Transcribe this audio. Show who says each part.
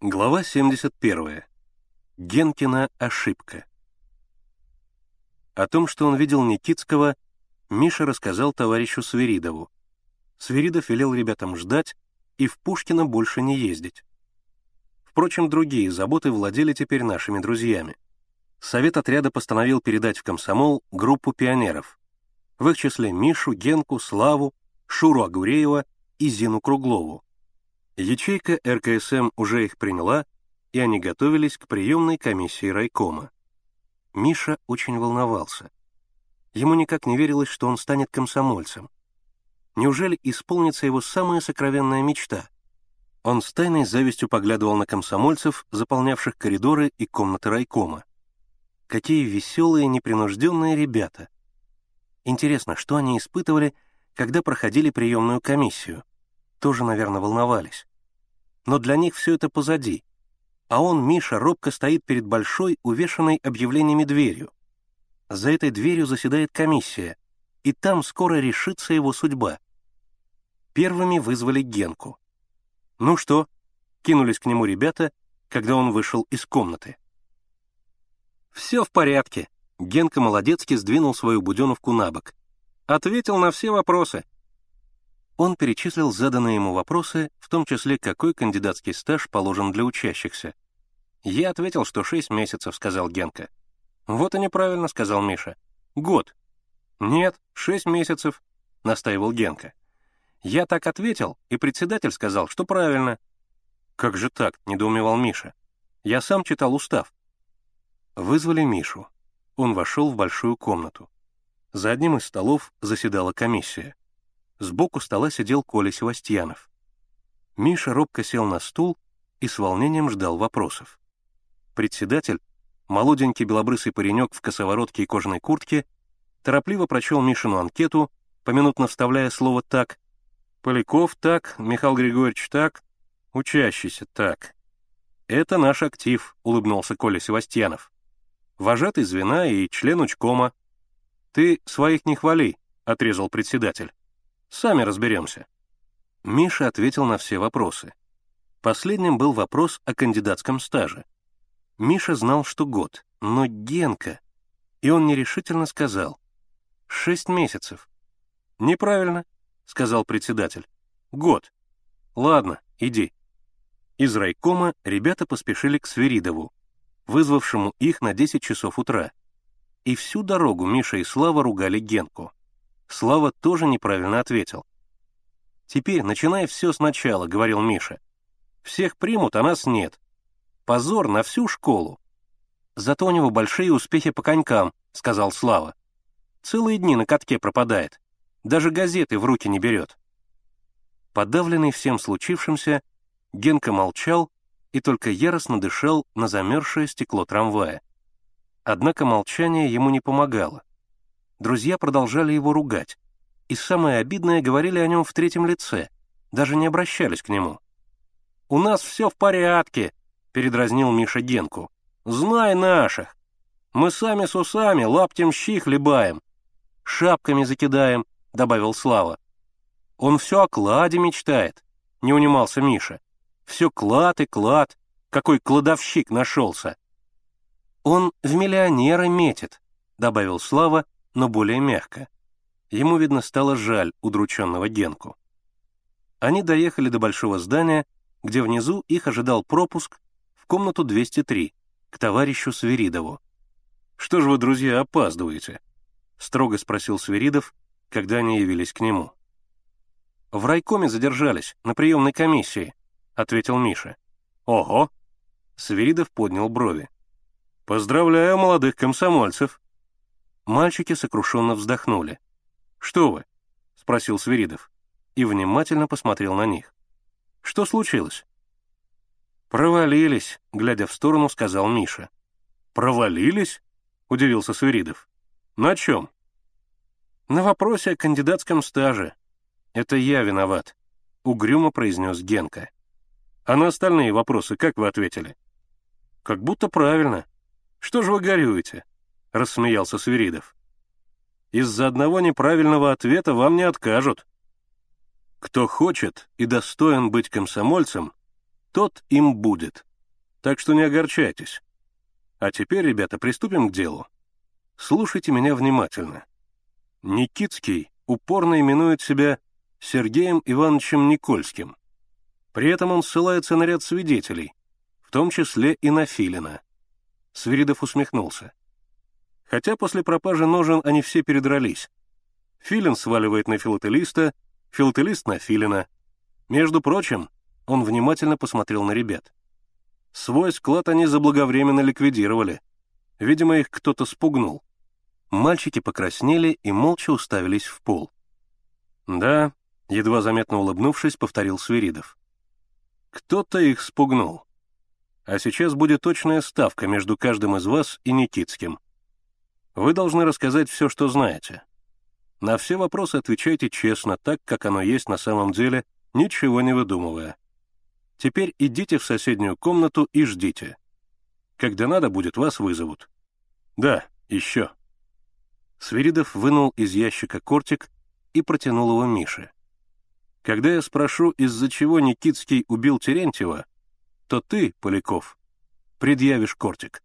Speaker 1: Глава 71. Генкина ошибка. О том, что он видел Никитского, Миша рассказал товарищу Свиридову. Свиридов велел ребятам ждать и в Пушкино больше не ездить. Впрочем, другие заботы владели теперь нашими друзьями. Совет отряда постановил передать в комсомол группу пионеров. В их числе Мишу, Генку, Славу, Шуру Агуреева и Зину Круглову. Ячейка РКСМ уже их приняла, и они готовились к приемной комиссии райкома. Миша очень волновался. Ему никак не верилось, что он станет комсомольцем. Неужели исполнится его самая сокровенная мечта? Он с тайной завистью поглядывал на комсомольцев, заполнявших коридоры и комнаты райкома. Какие веселые, непринужденные ребята. Интересно, что они испытывали, когда проходили приемную комиссию? Тоже, наверное, волновались но для них все это позади. А он, Миша, робко стоит перед большой, увешанной объявлениями дверью. За этой дверью заседает комиссия, и там скоро решится его судьба. Первыми вызвали Генку. «Ну что?» — кинулись к нему ребята, когда он вышел из комнаты. «Все в порядке», — Генка молодецки сдвинул свою буденовку на бок. «Ответил на все вопросы». Он перечислил заданные ему вопросы, в том числе, какой кандидатский стаж положен для учащихся. «Я ответил, что шесть месяцев», — сказал Генка. «Вот и неправильно», — сказал Миша. «Год». «Нет, шесть месяцев», — настаивал Генка. «Я так ответил, и председатель сказал, что правильно». «Как же так?» — недоумевал Миша. «Я сам читал устав». Вызвали Мишу. Он вошел в большую комнату. За одним из столов заседала комиссия. Сбоку стола сидел Коля Севастьянов. Миша робко сел на стул и с волнением ждал вопросов. Председатель, молоденький белобрысый паренек в косоворотке и кожаной куртке, торопливо прочел Мишину анкету, поминутно вставляя слово «так». «Поляков так, Михаил Григорьевич так, учащийся так». «Это наш актив», — улыбнулся Коля Севастьянов. «Вожатый звена и член учкома». «Ты своих не хвали», — отрезал председатель. Сами разберемся». Миша ответил на все вопросы. Последним был вопрос о кандидатском стаже. Миша знал, что год, но Генка... И он нерешительно сказал. «Шесть месяцев». «Неправильно», — сказал председатель. «Год». «Ладно, иди». Из райкома ребята поспешили к Свиридову, вызвавшему их на 10 часов утра. И всю дорогу Миша и Слава ругали Генку. Слава тоже неправильно ответил. «Теперь начинай все сначала», — говорил Миша. «Всех примут, а нас нет. Позор на всю школу». «Зато у него большие успехи по конькам», — сказал Слава. «Целые дни на катке пропадает. Даже газеты в руки не берет». Подавленный всем случившимся, Генка молчал и только яростно дышал на замерзшее стекло трамвая. Однако молчание ему не помогало друзья продолжали его ругать, и самое обидное говорили о нем в третьем лице, даже не обращались к нему. «У нас все в порядке», — передразнил Миша Генку. «Знай наших. Мы сами с усами лаптем щи хлебаем. Шапками закидаем», — добавил Слава. «Он все о кладе мечтает», — не унимался Миша. «Все клад и клад. Какой кладовщик нашелся». «Он в миллионеры метит», — добавил Слава, — но более мягко. Ему, видно, стало жаль удрученного Генку. Они доехали до большого здания, где внизу их ожидал пропуск в комнату 203 к товарищу Свиридову. «Что же вы, друзья, опаздываете?» — строго спросил Свиридов, когда они явились к нему. «В райкоме задержались, на приемной комиссии», — ответил Миша. «Ого!» — Свиридов поднял брови. «Поздравляю молодых комсомольцев!» Мальчики сокрушенно вздохнули. «Что вы?» — спросил Свиридов и внимательно посмотрел на них. «Что случилось?» «Провалились», — глядя в сторону, сказал Миша. «Провалились?» — удивился Свиридов. «На чем?» «На вопросе о кандидатском стаже. Это я виноват», — угрюмо произнес Генка. «А на остальные вопросы как вы ответили?» «Как будто правильно. Что же вы горюете?» — рассмеялся Свиридов. «Из-за одного неправильного ответа вам не откажут. Кто хочет и достоин быть комсомольцем, тот им будет». Так что не огорчайтесь. А теперь, ребята, приступим к делу. Слушайте меня внимательно. Никитский упорно именует себя Сергеем Ивановичем Никольским. При этом он ссылается на ряд свидетелей, в том числе и на Филина. Свиридов усмехнулся. Хотя после пропажи ножен они все передрались. Филин сваливает на филателиста, филателист на Филина. Между прочим, он внимательно посмотрел на ребят. Свой склад они заблаговременно ликвидировали. Видимо, их кто-то спугнул. Мальчики покраснели и молча уставились в пол. «Да», — едва заметно улыбнувшись, повторил Свиридов. «Кто-то их спугнул. А сейчас будет точная ставка между каждым из вас и Никитским. Вы должны рассказать все, что знаете. На все вопросы отвечайте честно, так, как оно есть на самом деле, ничего не выдумывая. Теперь идите в соседнюю комнату и ждите. Когда надо будет, вас вызовут. Да, еще. Свиридов вынул из ящика кортик и протянул его Мише. Когда я спрошу, из-за чего Никитский убил Терентьева, то ты, Поляков, предъявишь кортик.